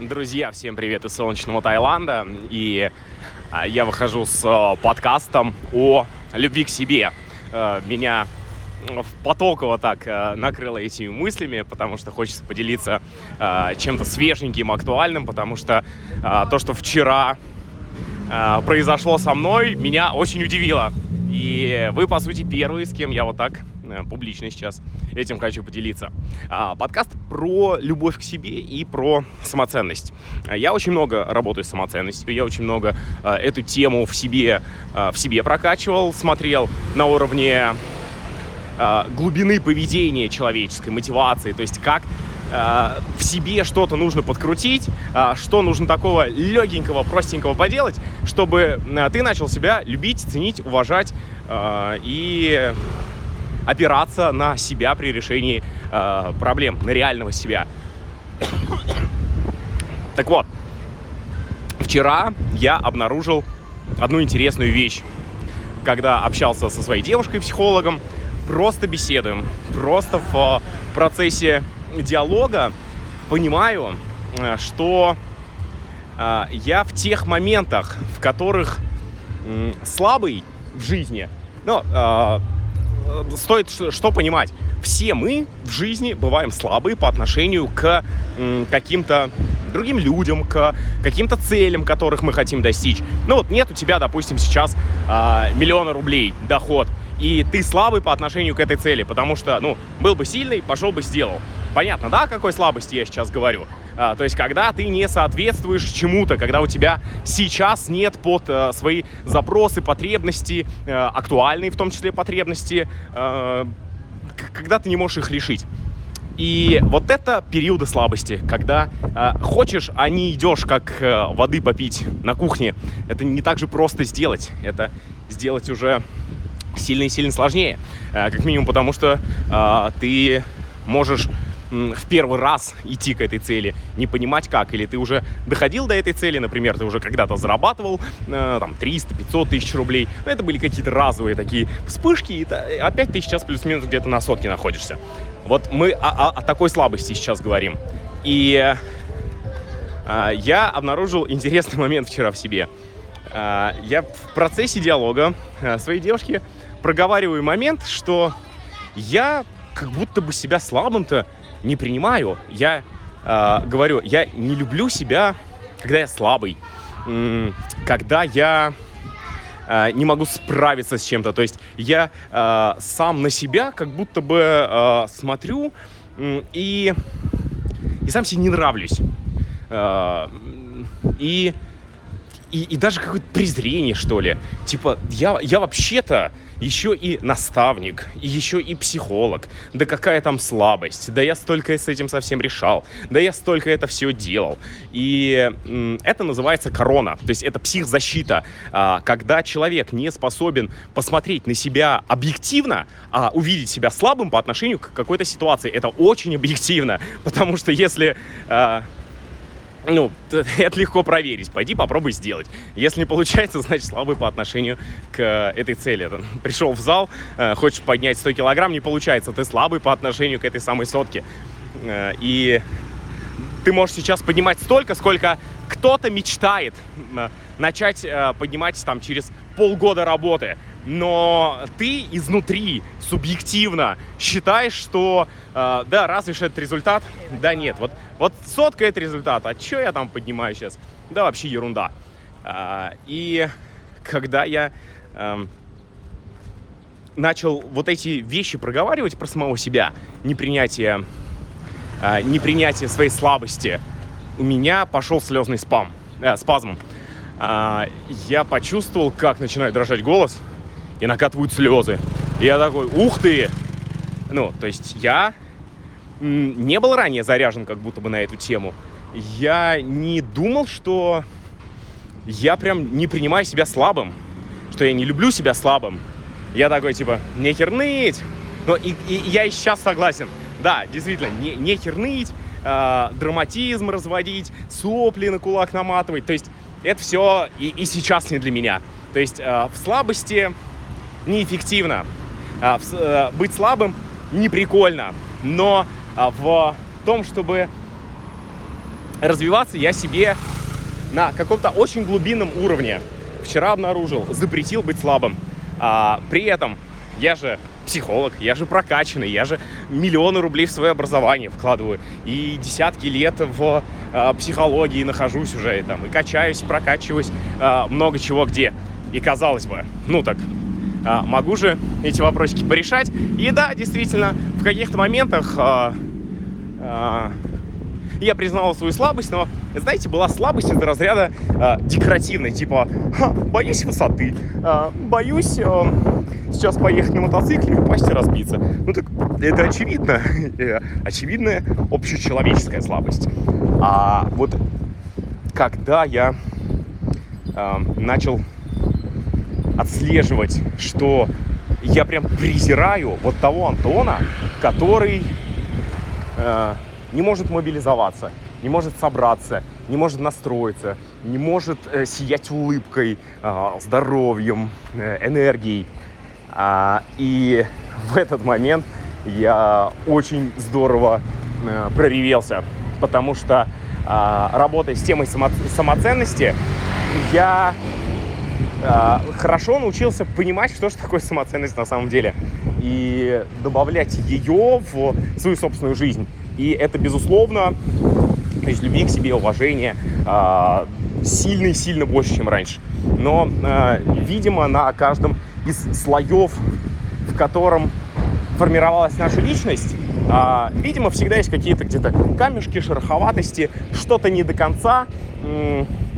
Друзья, всем привет из солнечного Таиланда. И а, я выхожу с а, подкастом о любви к себе. А, меня потоково так а, накрыло этими мыслями, потому что хочется поделиться чем-то свеженьким, актуальным, потому что то, что вчера произошло со мной, меня очень удивило. И вы, по сути, первые, с кем я вот так Э, публично сейчас этим хочу поделиться. А, подкаст про любовь к себе и про самоценность. Я очень много работаю с самоценностью, я очень много а, эту тему в себе, а, в себе прокачивал, смотрел на уровне глубины поведения человеческой, мотивации, то есть как в себе что-то нужно подкрутить, что нужно такого легенького, простенького поделать, чтобы ты начал себя любить, ценить, уважать и опираться на себя при решении э, проблем, на реального себя. Так вот, вчера я обнаружил одну интересную вещь. Когда общался со своей девушкой-психологом, просто беседуем, просто в процессе диалога понимаю, э, что э, я в тех моментах, в которых слабый в жизни, ну, Э, стоит что понимать. Все мы в жизни бываем слабые по отношению к каким-то другим людям, к каким-то целям, которых мы хотим достичь. Ну вот нет у тебя, допустим, сейчас а, миллиона рублей доход, и ты слабый по отношению к этой цели, потому что, ну, был бы сильный, пошел бы сделал. Понятно, да, о какой слабости я сейчас говорю? А, то есть, когда ты не соответствуешь чему-то, когда у тебя сейчас нет под а, свои запросы, потребности, а, актуальные в том числе потребности, а, когда ты не можешь их решить. И вот это периоды слабости, когда э, хочешь, а не идешь, как э, воды попить на кухне. Это не так же просто сделать. Это сделать уже сильно и сильно сложнее. Э, как минимум потому, что э, ты можешь в первый раз идти к этой цели, не понимать как, или ты уже доходил до этой цели, например, ты уже когда-то зарабатывал э, там 300-500 тысяч рублей, но это были какие-то разовые такие вспышки, и опять ты сейчас плюс-минус где-то на сотке находишься. Вот мы о, о, о такой слабости сейчас говорим. И э, я обнаружил интересный момент вчера в себе. Э, я в процессе диалога э, своей девушки проговариваю момент, что я как будто бы себя слабым-то не принимаю. Я э, говорю, я не люблю себя, когда я слабый, когда я э, не могу справиться с чем-то. То есть я э, сам на себя как будто бы э, смотрю э, и, и сам себе не нравлюсь. Э, и, и, и даже какое-то презрение, что ли. Типа, я, я вообще-то еще и наставник, еще и психолог. Да какая там слабость, да я столько с этим совсем решал, да я столько это все делал. И это называется корона, то есть это психзащита, а, когда человек не способен посмотреть на себя объективно, а увидеть себя слабым по отношению к какой-то ситуации. Это очень объективно, потому что если а, ну, это легко проверить. Пойди попробуй сделать. Если не получается, значит слабый по отношению к э, этой цели. Пришел в зал, э, хочешь поднять 100 килограмм, не получается. Ты слабый по отношению к этой самой сотке. Э, и ты можешь сейчас поднимать столько, сколько кто-то мечтает начать поднимать там через полгода работы но ты изнутри субъективно считаешь, что э, да, разве что это результат? Да нет, вот, вот сотка это результат, а что я там поднимаю сейчас? Да вообще ерунда. Э, и когда я э, начал вот эти вещи проговаривать про самого себя, непринятие, э, непринятие своей слабости, у меня пошел слезный спам, э, спазм. Э, я почувствовал, как начинает дрожать голос, и накатывают слезы. И я такой, ух ты! Ну, то есть я не был ранее заряжен как будто бы на эту тему. Я не думал, что я прям не принимаю себя слабым, что я не люблю себя слабым. Я такой, типа, не ныть. Но и, и я и сейчас согласен. Да, действительно, не, не ныть, э, драматизм разводить, сопли на кулак наматывать. То есть это все и, и сейчас не для меня. То есть э, в слабости неэффективно. А, э, быть слабым не прикольно. Но а, в том, чтобы развиваться я себе на каком-то очень глубинном уровне вчера обнаружил, запретил быть слабым. А, при этом я же психолог, я же прокачанный, я же миллионы рублей в свое образование вкладываю. И десятки лет в э, психологии нахожусь уже, и, там, и качаюсь, прокачиваюсь, э, много чего где. И казалось бы, ну так, э, могу же эти вопросики порешать. И да, действительно, в каких-то моментах э, э, я признал свою слабость, но, знаете, была слабость из разряда э, декоративной, типа, боюсь высоты, э, боюсь э, сейчас поехать на мотоцикле и упасть и разбиться. Ну так это очевидно, э, очевидная общечеловеческая слабость. А вот когда я э, начал отслеживать, что я прям презираю вот того Антона, который э, не может мобилизоваться, не может собраться, не может настроиться, не может э, сиять улыбкой, э, здоровьем, э, энергией. А, и в этот момент я очень здорово э, проревелся, потому что э, работая с темой само самоценности, я хорошо научился понимать, что же такое самоценность на самом деле, и добавлять ее в свою собственную жизнь. И это, безусловно, из любви к себе, уважения, сильно-сильно больше, чем раньше. Но, видимо, на каждом из слоев, в котором формировалась наша личность, а, видимо, всегда есть какие-то где-то камешки, шероховатости, что-то не до конца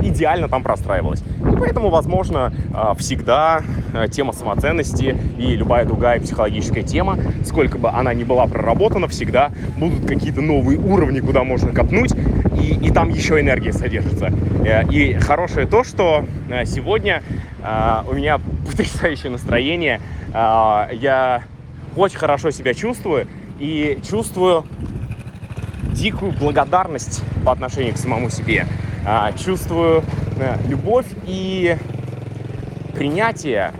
идеально там простраивалось. И поэтому, возможно, а, всегда а, тема самоценности и любая другая психологическая тема, сколько бы она ни была проработана, всегда будут какие-то новые уровни, куда можно копнуть, и, и там еще энергия содержится. Э, и хорошее то, что э, сегодня э, у меня потрясающее настроение, я очень хорошо себя чувствую и чувствую дикую благодарность по отношению к самому себе. Чувствую любовь и принятие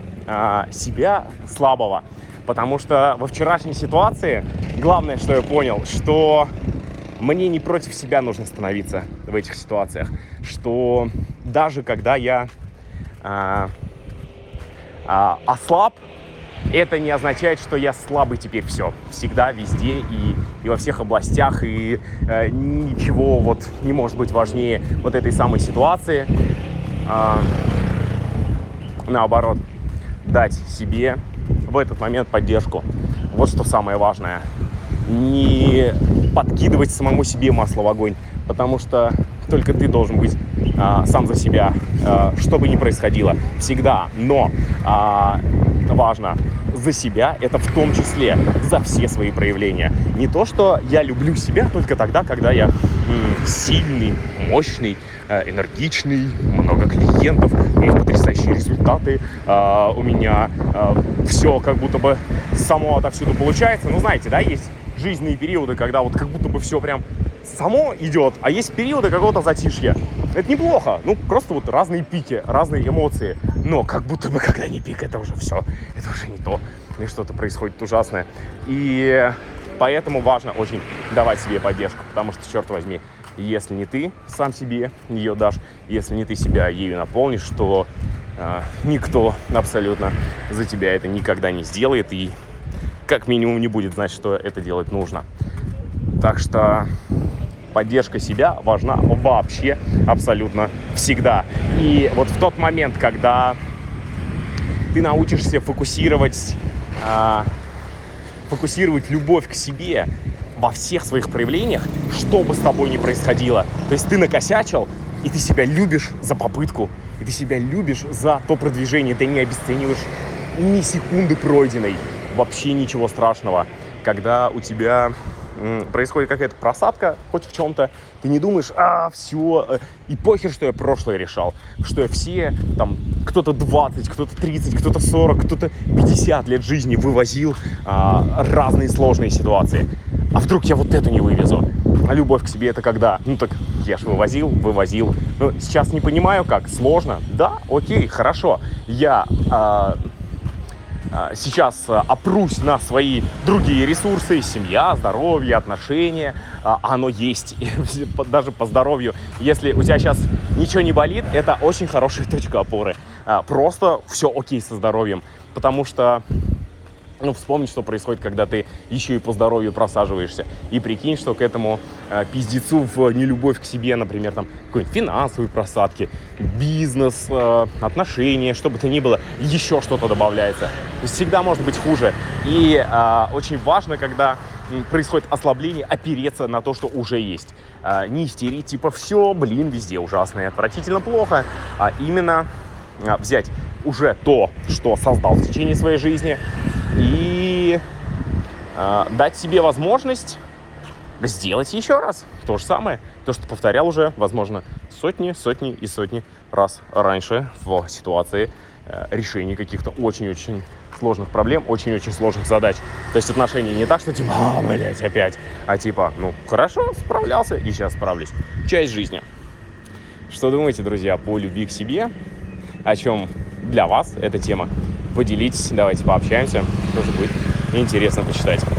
себя слабого. Потому что во вчерашней ситуации главное, что я понял, что мне не против себя нужно становиться в этих ситуациях. Что даже когда я а, а, ослаб, это не означает, что я слабый теперь все. Всегда, везде и, и во всех областях. И э, ничего вот не может быть важнее вот этой самой ситуации. А, наоборот, дать себе в этот момент поддержку. Вот что самое важное не подкидывать самому себе масло в огонь, потому что только ты должен быть а, сам за себя, а, что бы ни происходило, всегда. Но а, важно за себя, это в том числе за все свои проявления. Не то, что я люблю себя только тогда, когда я сильный, мощный, э, энергичный, много клиентов, у меня потрясающие результаты, у меня все как будто бы само отовсюду получается. Ну, знаете, да, есть жизненные периоды, когда вот как будто бы все прям само идет, а есть периоды какого-то затишья. Это неплохо, ну просто вот разные пики, разные эмоции. Но как будто бы когда не пик, это уже все, это уже не то, и что-то происходит ужасное. И поэтому важно очень давать себе поддержку, потому что, черт возьми, если не ты сам себе ее дашь, если не ты себя ею наполнишь, то э, никто абсолютно за тебя это никогда не сделает, и как минимум не будет знать, что это делать нужно. Так что поддержка себя важна вообще абсолютно всегда. И вот в тот момент, когда ты научишься фокусировать, э, фокусировать любовь к себе во всех своих проявлениях, что бы с тобой ни происходило. То есть ты накосячил, и ты себя любишь за попытку, и ты себя любишь за то продвижение, ты не обесцениваешь ни секунды пройденной вообще ничего страшного. Когда у тебя происходит какая-то просадка хоть в чем-то, ты не думаешь, а, все, э, и похер, что я прошлое решал, что я все, там, кто-то 20, кто-то 30, кто-то 40, кто-то 50 лет жизни вывозил а, разные сложные ситуации. А вдруг я вот это не вывезу? А любовь к себе это когда? Ну так я же вывозил, вывозил. Ну, сейчас не понимаю как, сложно. Да, окей, хорошо. Я а, сейчас а, опрусь на свои другие ресурсы, семья, здоровье, отношения, а, оно есть, даже по здоровью. Если у тебя сейчас ничего не болит, это очень хорошая точка опоры. Просто все окей со здоровьем, потому что ну, вспомни, что происходит, когда ты еще и по здоровью просаживаешься. И прикинь, что к этому э, пиздецу в нелюбовь к себе, например, там, какой-нибудь финансовые просадки, бизнес, э, отношения, что бы то ни было, еще что-то добавляется. Всегда может быть хуже. И э, очень важно, когда происходит ослабление, опереться на то, что уже есть. Э, не истерить, типа, все, блин, везде ужасно и отвратительно плохо, а именно э, взять уже то, что создал в течение своей жизни, э, дать себе возможность сделать еще раз то же самое, то, что повторял уже, возможно, сотни, сотни и сотни раз раньше в ситуации э, решения каких-то очень-очень сложных проблем, очень-очень сложных задач. То есть отношения не так, что типа, а, блядь, опять, а типа, ну, хорошо, справлялся и сейчас справлюсь. Часть жизни. Что думаете, друзья, по любви к себе? О чем для вас эта тема? Поделитесь, давайте пообщаемся. Тоже будет интересно почитать.